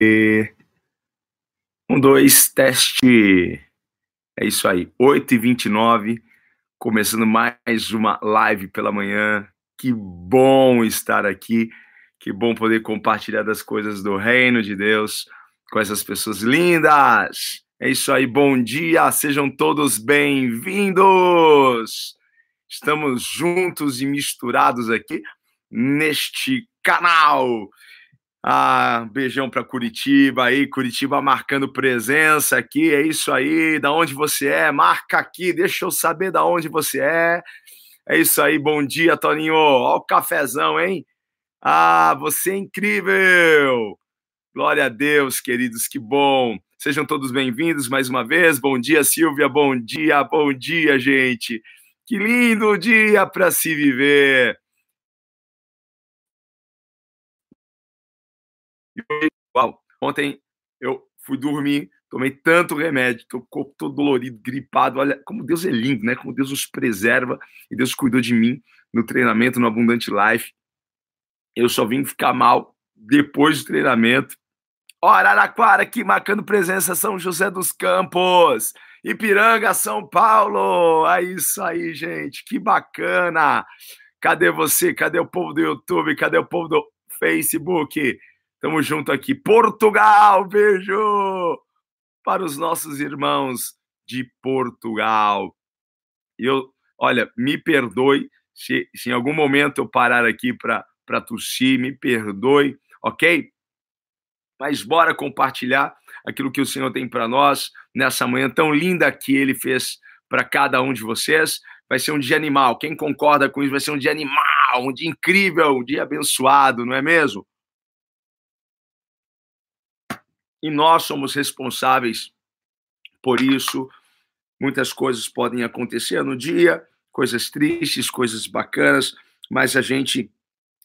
Um, dois, teste. É isso aí, 8h29, começando mais uma live pela manhã. Que bom estar aqui, que bom poder compartilhar das coisas do reino de Deus com essas pessoas lindas. É isso aí, bom dia, sejam todos bem-vindos. Estamos juntos e misturados aqui neste canal. Ah, beijão para Curitiba aí, Curitiba marcando presença aqui, é isso aí. Da onde você é? Marca aqui, deixa eu saber da onde você é. É isso aí, bom dia, Toninho. Ó o cafezão, hein? Ah, você é incrível. Glória a Deus, queridos, que bom. Sejam todos bem-vindos mais uma vez. Bom dia, Silvia. Bom dia, bom dia, gente. Que lindo dia para se viver. Uau, ontem eu fui dormir, tomei tanto remédio, tô corpo todo dolorido, gripado. Olha como Deus é lindo, né? Como Deus nos preserva e Deus cuidou de mim no treinamento no Abundante Life. Eu só vim ficar mal depois do treinamento. Ó, Araraquara aqui marcando presença São José dos Campos, Ipiranga, São Paulo. É isso aí, gente. Que bacana. Cadê você? Cadê o povo do YouTube? Cadê o povo do Facebook? Tamo junto aqui. Portugal, beijo para os nossos irmãos de Portugal. Eu, olha, me perdoe se, se em algum momento eu parar aqui para tossir, me perdoe, ok? Mas bora compartilhar aquilo que o Senhor tem para nós nessa manhã tão linda que Ele fez para cada um de vocês. Vai ser um dia animal. Quem concorda com isso vai ser um dia animal, um dia incrível, um dia abençoado, não é mesmo? E nós somos responsáveis por isso. Muitas coisas podem acontecer no dia, coisas tristes, coisas bacanas, mas a gente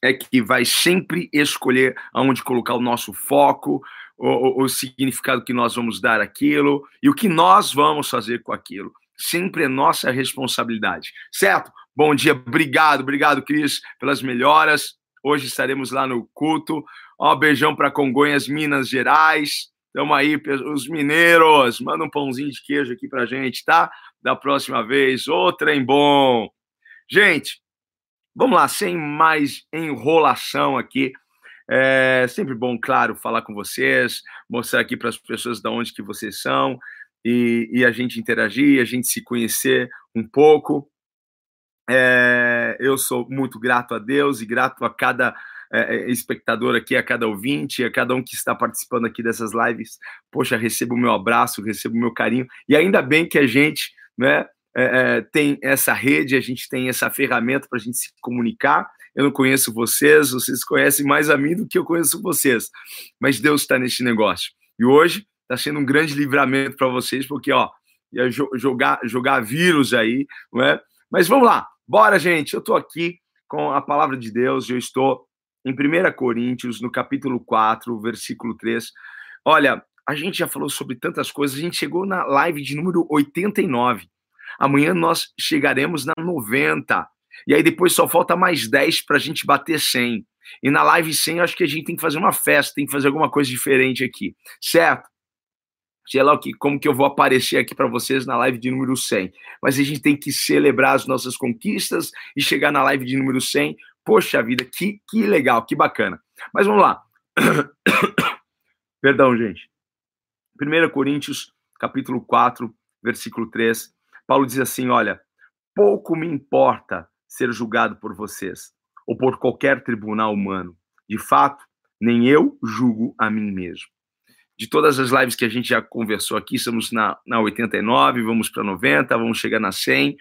é que vai sempre escolher aonde colocar o nosso foco, o, o, significado que nós vamos dar aquilo e o que nós vamos fazer com aquilo. Sempre é nossa responsabilidade, certo? Bom dia, obrigado, obrigado, Cris, pelas melhoras. Hoje estaremos lá no culto. Ó, beijão para Congonhas, Minas Gerais. Tamo aí, os mineiros. Manda um pãozinho de queijo aqui pra gente, tá? Da próxima vez. Ô, trem bom. Gente, vamos lá, sem mais enrolação aqui. É sempre bom, claro, falar com vocês, mostrar aqui para as pessoas de onde que vocês são e, e, a gente interagir, a gente se conhecer um pouco. É, eu sou muito grato a Deus e grato a cada é, é, espectador aqui, a cada ouvinte, a cada um que está participando aqui dessas lives. Poxa, recebo o meu abraço, recebo o meu carinho. E ainda bem que a gente né, é, é tem essa rede, a gente tem essa ferramenta para a gente se comunicar. Eu não conheço vocês, vocês conhecem mais a mim do que eu conheço vocês. Mas Deus está neste negócio. E hoje está sendo um grande livramento para vocês, porque ó, ia jogar, jogar vírus aí, não é? Mas vamos lá, bora, gente. Eu estou aqui com a palavra de Deus, eu estou em 1 Coríntios, no capítulo 4, versículo 3. Olha, a gente já falou sobre tantas coisas, a gente chegou na live de número 89. Amanhã nós chegaremos na 90. E aí depois só falta mais 10 para a gente bater 100. E na live 100, acho que a gente tem que fazer uma festa, tem que fazer alguma coisa diferente aqui, certo? Sei lá o que, como que eu vou aparecer aqui para vocês na live de número 100. Mas a gente tem que celebrar as nossas conquistas e chegar na live de número 100 Poxa vida, que, que legal, que bacana. Mas vamos lá. Perdão, gente. 1 Coríntios, capítulo 4, versículo 3. Paulo diz assim: Olha, pouco me importa ser julgado por vocês ou por qualquer tribunal humano. De fato, nem eu julgo a mim mesmo. De todas as lives que a gente já conversou aqui, estamos na, na 89, vamos para 90, vamos chegar na 100.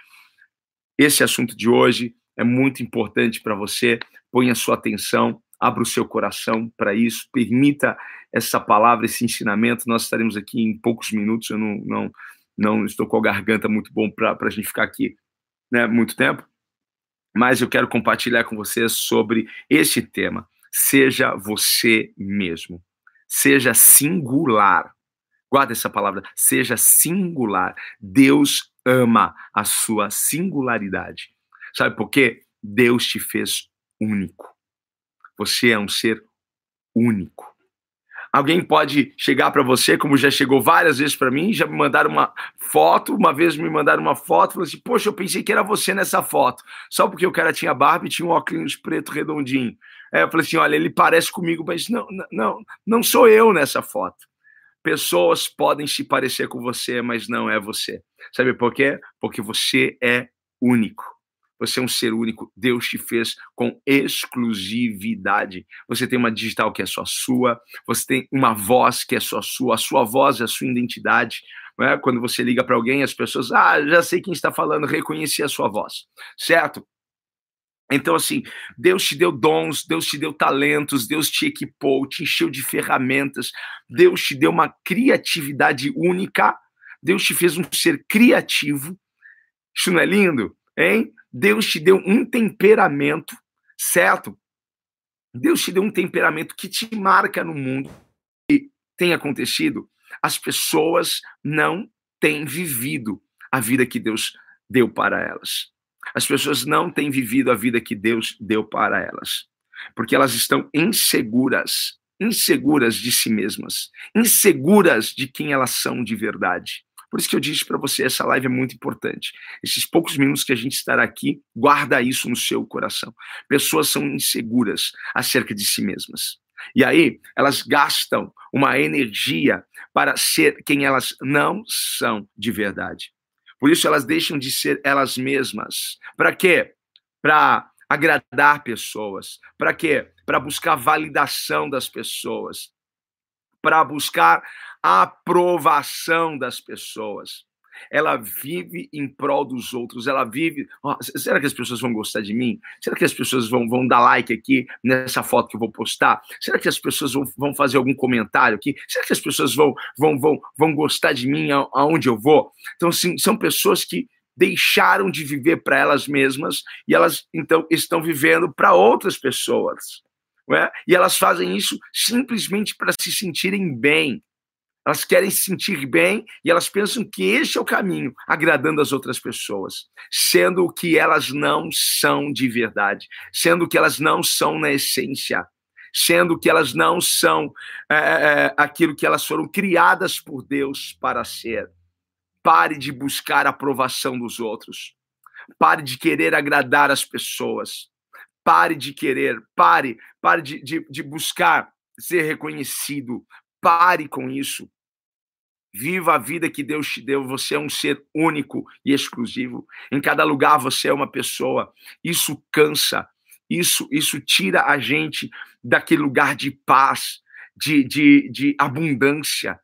Esse assunto de hoje é muito importante para você. Ponha sua atenção, abra o seu coração para isso, permita essa palavra, esse ensinamento. Nós estaremos aqui em poucos minutos. Eu não, não, não estou com a garganta muito bom para a gente ficar aqui né, muito tempo, mas eu quero compartilhar com vocês sobre este tema. Seja você mesmo. Seja singular. Guarda essa palavra. Seja singular. Deus ama a sua singularidade. Sabe por quê? Deus te fez único. Você é um ser único. Alguém pode chegar para você, como já chegou várias vezes para mim, já me mandaram uma foto, uma vez me mandaram uma foto, falou assim: "Poxa, eu pensei que era você nessa foto". Só porque o cara tinha barba e tinha um óculos preto redondinho. Aí eu falei assim: "Olha, ele parece comigo, mas não, não, não sou eu nessa foto". Pessoas podem se parecer com você, mas não é você. Sabe por quê? Porque você é único. Você é um ser único. Deus te fez com exclusividade. Você tem uma digital que é só sua. Você tem uma voz que é só sua. A sua voz é a sua identidade. É? Quando você liga para alguém, as pessoas, ah, já sei quem está falando, reconheci a sua voz, certo? Então, assim, Deus te deu dons, Deus te deu talentos, Deus te equipou, te encheu de ferramentas, Deus te deu uma criatividade única, Deus te fez um ser criativo. Isso não é lindo, hein? Deus te deu um temperamento, certo? Deus te deu um temperamento que te marca no mundo. E tem acontecido, as pessoas não têm vivido a vida que Deus deu para elas. As pessoas não têm vivido a vida que Deus deu para elas, porque elas estão inseguras, inseguras de si mesmas, inseguras de quem elas são de verdade. Por isso que eu disse para você, essa live é muito importante. Esses poucos minutos que a gente estará aqui, guarda isso no seu coração. Pessoas são inseguras acerca de si mesmas. E aí, elas gastam uma energia para ser quem elas não são de verdade. Por isso, elas deixam de ser elas mesmas. Para quê? Para agradar pessoas. Para quê? Para buscar validação das pessoas. Para buscar aprovação das pessoas. Ela vive em prol dos outros, ela vive. Oh, será que as pessoas vão gostar de mim? Será que as pessoas vão, vão dar like aqui nessa foto que eu vou postar? Será que as pessoas vão, vão fazer algum comentário aqui? Será que as pessoas vão, vão, vão, vão gostar de mim aonde eu vou? Então, sim, são pessoas que deixaram de viver para elas mesmas e elas então estão vivendo para outras pessoas. É? E elas fazem isso simplesmente para se sentirem bem. Elas querem se sentir bem e elas pensam que esse é o caminho, agradando as outras pessoas, sendo o que elas não são de verdade, sendo que elas não são na essência, sendo que elas não são é, é, aquilo que elas foram criadas por Deus para ser. Pare de buscar a aprovação dos outros. Pare de querer agradar as pessoas. Pare de querer, pare, pare de, de, de buscar ser reconhecido. Pare com isso. Viva a vida que Deus te deu. Você é um ser único e exclusivo. Em cada lugar você é uma pessoa. Isso cansa. Isso, isso tira a gente daquele lugar de paz, de, de, de abundância.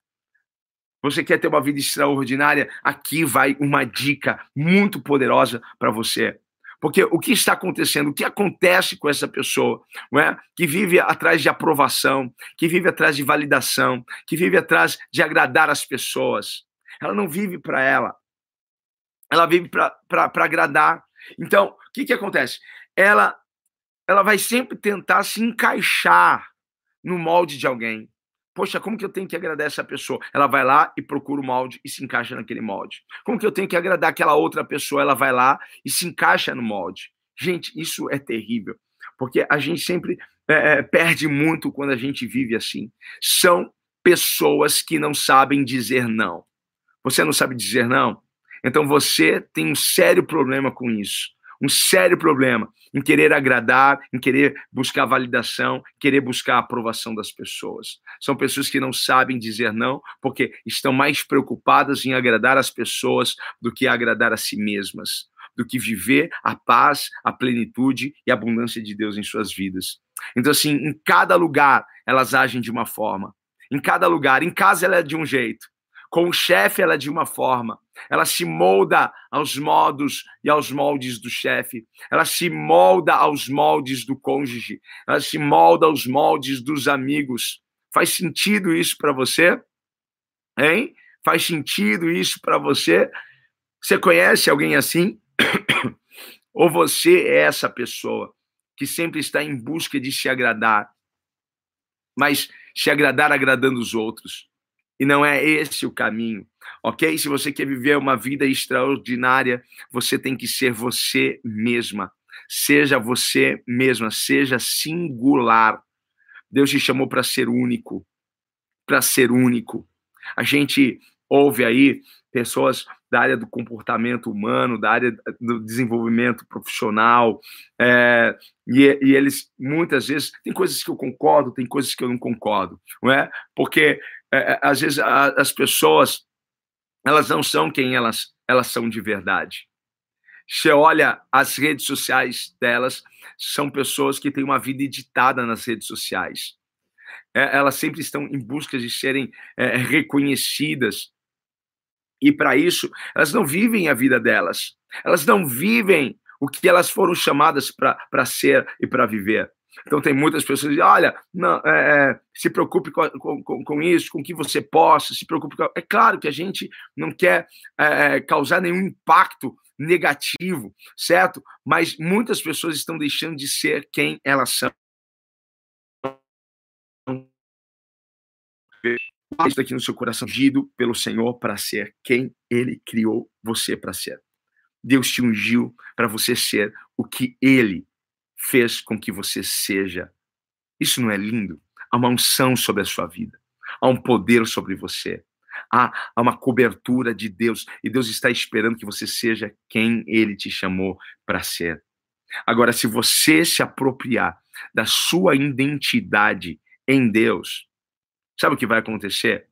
Você quer ter uma vida extraordinária? Aqui vai uma dica muito poderosa para você. Porque o que está acontecendo, o que acontece com essa pessoa, não é? que vive atrás de aprovação, que vive atrás de validação, que vive atrás de agradar as pessoas. Ela não vive para ela, ela vive para agradar. Então, o que, que acontece? Ela, ela vai sempre tentar se encaixar no molde de alguém. Poxa, como que eu tenho que agradar essa pessoa? Ela vai lá e procura o molde e se encaixa naquele molde. Como que eu tenho que agradar aquela outra pessoa? Ela vai lá e se encaixa no molde. Gente, isso é terrível, porque a gente sempre é, é perde muito quando a gente vive assim. São pessoas que não sabem dizer não. Você não sabe dizer não? Então você tem um sério problema com isso um sério problema em querer agradar, em querer buscar validação, querer buscar aprovação das pessoas. São pessoas que não sabem dizer não, porque estão mais preocupadas em agradar as pessoas do que agradar a si mesmas, do que viver a paz, a plenitude e a abundância de Deus em suas vidas. Então, assim, em cada lugar elas agem de uma forma. Em cada lugar, em casa ela é de um jeito, com o chefe, ela é de uma forma. Ela se molda aos modos e aos moldes do chefe. Ela se molda aos moldes do cônjuge. Ela se molda aos moldes dos amigos. Faz sentido isso para você? Hein? Faz sentido isso para você? Você conhece alguém assim? Ou você é essa pessoa que sempre está em busca de se agradar, mas se agradar agradando os outros? E não é esse o caminho, ok? Se você quer viver uma vida extraordinária, você tem que ser você mesma. Seja você mesma, seja singular. Deus te chamou para ser único. para ser único. A gente ouve aí pessoas da área do comportamento humano, da área do desenvolvimento profissional, é, e, e, eles muitas vezes tem coisas que eu concordo, tem coisas que eu não concordo, não é? Porque é, é às vezes a, as pessoas elas não são quem elas elas são de verdade. Você olha as redes sociais delas, são pessoas que têm uma vida editada nas redes sociais. É, elas sempre estão em busca de serem é, reconhecidas e para isso, elas não vivem a vida delas. Elas não vivem o que elas foram chamadas para ser e para viver. Então, tem muitas pessoas que dizem: olha, não, é, é, se preocupe com, com, com, isso, com o que você possa, se preocupe. Com... É claro que a gente não quer é, é, causar nenhum impacto negativo, certo? Mas muitas pessoas estão deixando de ser quem elas são isso aqui no seu coração, ungido pelo Senhor para ser quem Ele criou você para ser. Deus te ungiu para você ser o que Ele fez com que você seja. Isso não é lindo? Há uma unção sobre a sua vida, há um poder sobre você, há, há uma cobertura de Deus e Deus está esperando que você seja quem Ele te chamou para ser. Agora, se você se apropriar da sua identidade em Deus, Sabe o que vai acontecer?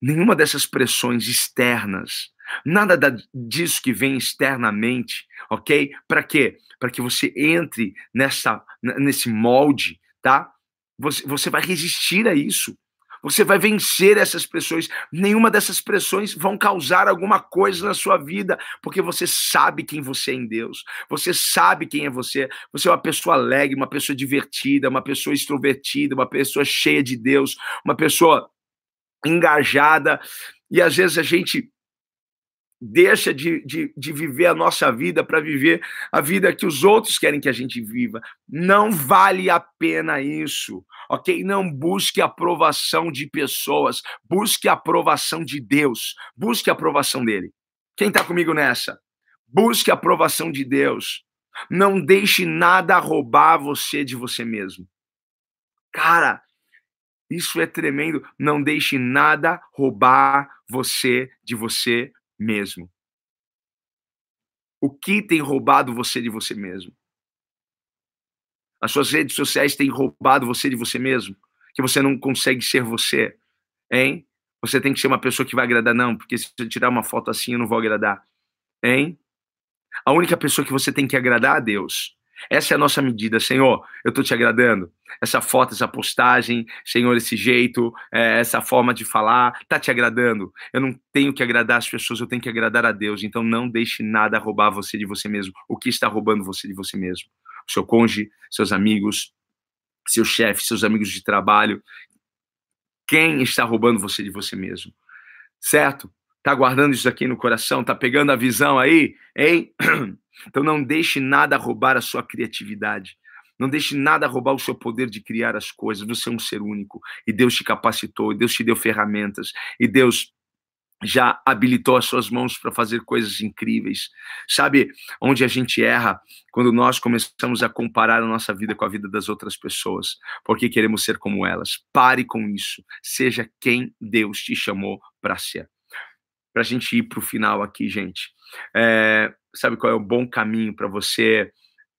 Nenhuma dessas pressões externas, nada da, disso que vem externamente, ok? Para quê? Para que você entre nessa, nesse molde, tá? Você, você vai resistir a isso. Você vai vencer essas pressões. Nenhuma dessas pressões vão causar alguma coisa na sua vida, porque você sabe quem você é em Deus. Você sabe quem é você. Você é uma pessoa alegre, uma pessoa divertida, uma pessoa extrovertida, uma pessoa cheia de Deus, uma pessoa engajada. E às vezes a gente deixa de, de, de viver a nossa vida para viver a vida que os outros querem que a gente viva. Não vale a pena isso, ok? Não busque aprovação de pessoas, busque a aprovação de Deus, busque a aprovação dele. Quem está comigo nessa? Busque a aprovação de Deus. Não deixe nada roubar você de você mesmo. Cara, isso é tremendo. Não deixe nada roubar você de você mesmo? O que tem roubado você de você mesmo? As suas redes sociais têm roubado você de você mesmo? Que você não consegue ser você? Hein? Você tem que ser uma pessoa que vai agradar, não, porque se eu tirar uma foto assim eu não vou agradar. Hein? A única pessoa que você tem que agradar é Deus. Essa é a nossa medida, Senhor. Eu estou te agradando. Essa foto, essa postagem, Senhor, esse jeito, é, essa forma de falar, está te agradando. Eu não tenho que agradar as pessoas, eu tenho que agradar a Deus. Então não deixe nada roubar você de você mesmo. O que está roubando você de você mesmo? O seu cônjuge, seus amigos, seu chefe, seus amigos de trabalho. Quem está roubando você de você mesmo? Certo? Tá guardando isso aqui no coração? Tá pegando a visão aí? Hein? Então não deixe nada roubar a sua criatividade. Não deixe nada roubar o seu poder de criar as coisas. Você é um ser único. E Deus te capacitou, e Deus te deu ferramentas, e Deus já habilitou as suas mãos para fazer coisas incríveis. Sabe onde a gente erra? Quando nós começamos a comparar a nossa vida com a vida das outras pessoas, porque queremos ser como elas. Pare com isso. Seja quem Deus te chamou para ser. Para a gente ir para o final aqui, gente. É, sabe qual é o bom caminho para você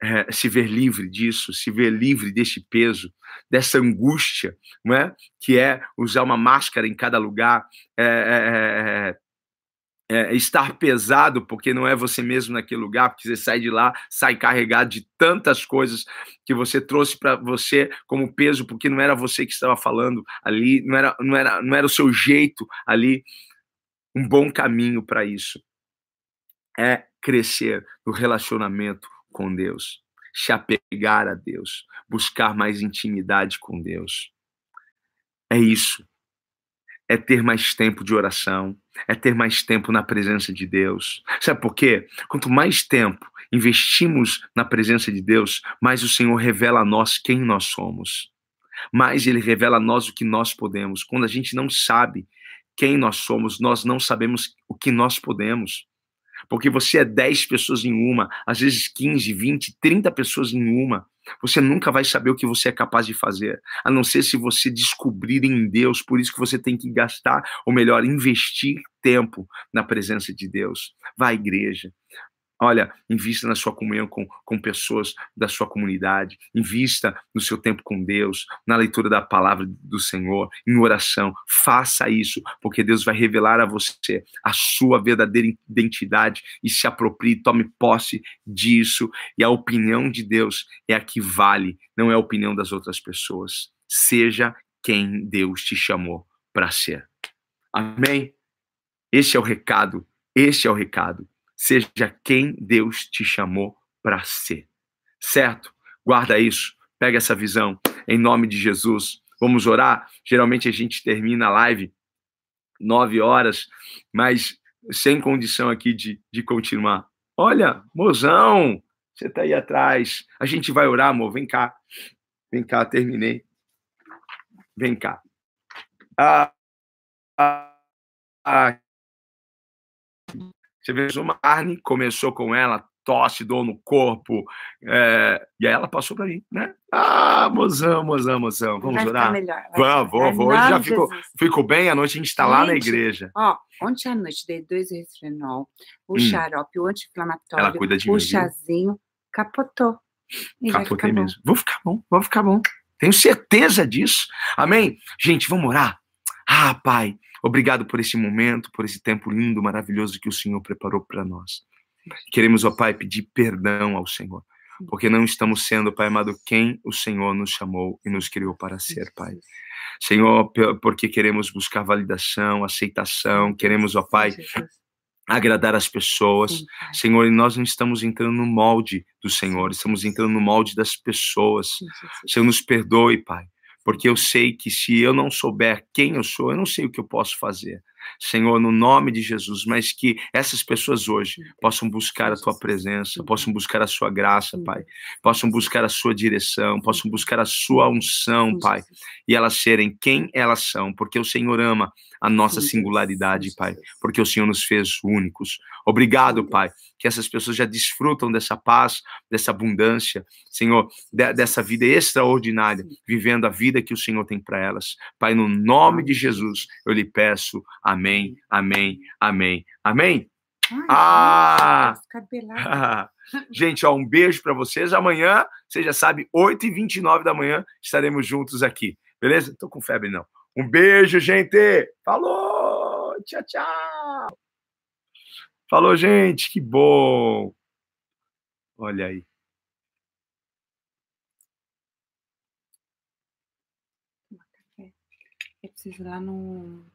é, se ver livre disso, se ver livre desse peso, dessa angústia, não é? Que é usar uma máscara em cada lugar, é, é, é, estar pesado porque não é você mesmo naquele lugar, porque você sai de lá, sai carregado de tantas coisas que você trouxe para você como peso, porque não era você que estava falando ali, não era, não era, não era o seu jeito ali. Um bom caminho para isso é crescer no relacionamento com Deus, se apegar a Deus, buscar mais intimidade com Deus. É isso. É ter mais tempo de oração, é ter mais tempo na presença de Deus. Sabe por quê? Quanto mais tempo investimos na presença de Deus, mais o Senhor revela a nós quem nós somos. Mais ele revela a nós o que nós podemos. Quando a gente não sabe quem nós somos, nós não sabemos o que nós podemos porque você é 10 pessoas em uma, às vezes 15, 20, 30 pessoas em uma. Você nunca vai saber o que você é capaz de fazer, a não ser se você descobrir em Deus. Por isso que você tem que gastar, ou melhor, investir tempo na presença de Deus. Vá à igreja, Olha, invista na sua comunhão com, com pessoas da sua comunidade, invista no seu tempo com Deus, na leitura da palavra do Senhor, em oração. Faça isso, porque Deus vai revelar a você a sua verdadeira identidade e se aproprie, tome posse disso. E a opinião de Deus é a que vale, não é a opinião das outras pessoas. Seja quem Deus te chamou para ser. Amém? Esse é o recado. Esse é o recado. Seja quem Deus te chamou para ser. Certo? Guarda isso. Pega essa visão. Em nome de Jesus. Vamos orar. Geralmente a gente termina a live nove horas, mas sem condição aqui de, de continuar. Olha, mozão, você está aí atrás. A gente vai orar, amor. Vem cá. Vem cá, terminei. Vem cá. Ah, ah, ah você vê uma carne, começou com ela, tosse, dor no corpo, é, e aí ela passou para mim, né? Ah, mozão, mozão, mozão, vamos vai orar? Melhor, vamos, vou, vou. Hoje já ficou, ficou bem, a noite a gente está lá na igreja. Ó, ontem à noite dei dois resfrenol, o hum. xarope, o anti-inflamatório, ela cuida de o mim, chazinho, capotou. Capotei mesmo. Bom. Vou ficar bom, vou ficar bom. Tenho certeza disso. Amém? Gente, vamos orar? Ah, Pai, Obrigado por esse momento, por esse tempo lindo, maravilhoso que o Senhor preparou para nós. Queremos, ó Pai, pedir perdão ao Senhor, porque não estamos sendo, Pai amado, quem o Senhor nos chamou e nos criou para ser, Pai. Senhor, porque queremos buscar validação, aceitação, queremos, ó Pai, agradar as pessoas. Senhor, e nós não estamos entrando no molde do Senhor, estamos entrando no molde das pessoas. Senhor, nos perdoe, Pai porque eu sei que se eu não souber quem eu sou, eu não sei o que eu posso fazer. Senhor, no nome de Jesus, mas que essas pessoas hoje possam buscar a tua presença, possam buscar a sua graça, Pai, possam buscar a sua direção, possam buscar a sua unção, Pai, e elas serem quem elas são, porque o Senhor ama a nossa singularidade, Pai, porque o Senhor nos fez únicos. Obrigado, Pai, que essas pessoas já desfrutam dessa paz, dessa abundância, Senhor, de, dessa vida extraordinária, vivendo a vida que o Senhor tem para elas. Pai, no nome de Jesus, eu lhe peço, amém, amém, amém, amém. ah! Gente, ó, um beijo para vocês. Amanhã, você já sabe, 8h29 da manhã, estaremos juntos aqui. Beleza? Tô com febre, não. Um beijo, gente. Falou! Tchau, tchau. Falou, gente. Que bom. Olha aí. Eu preciso ir lá no.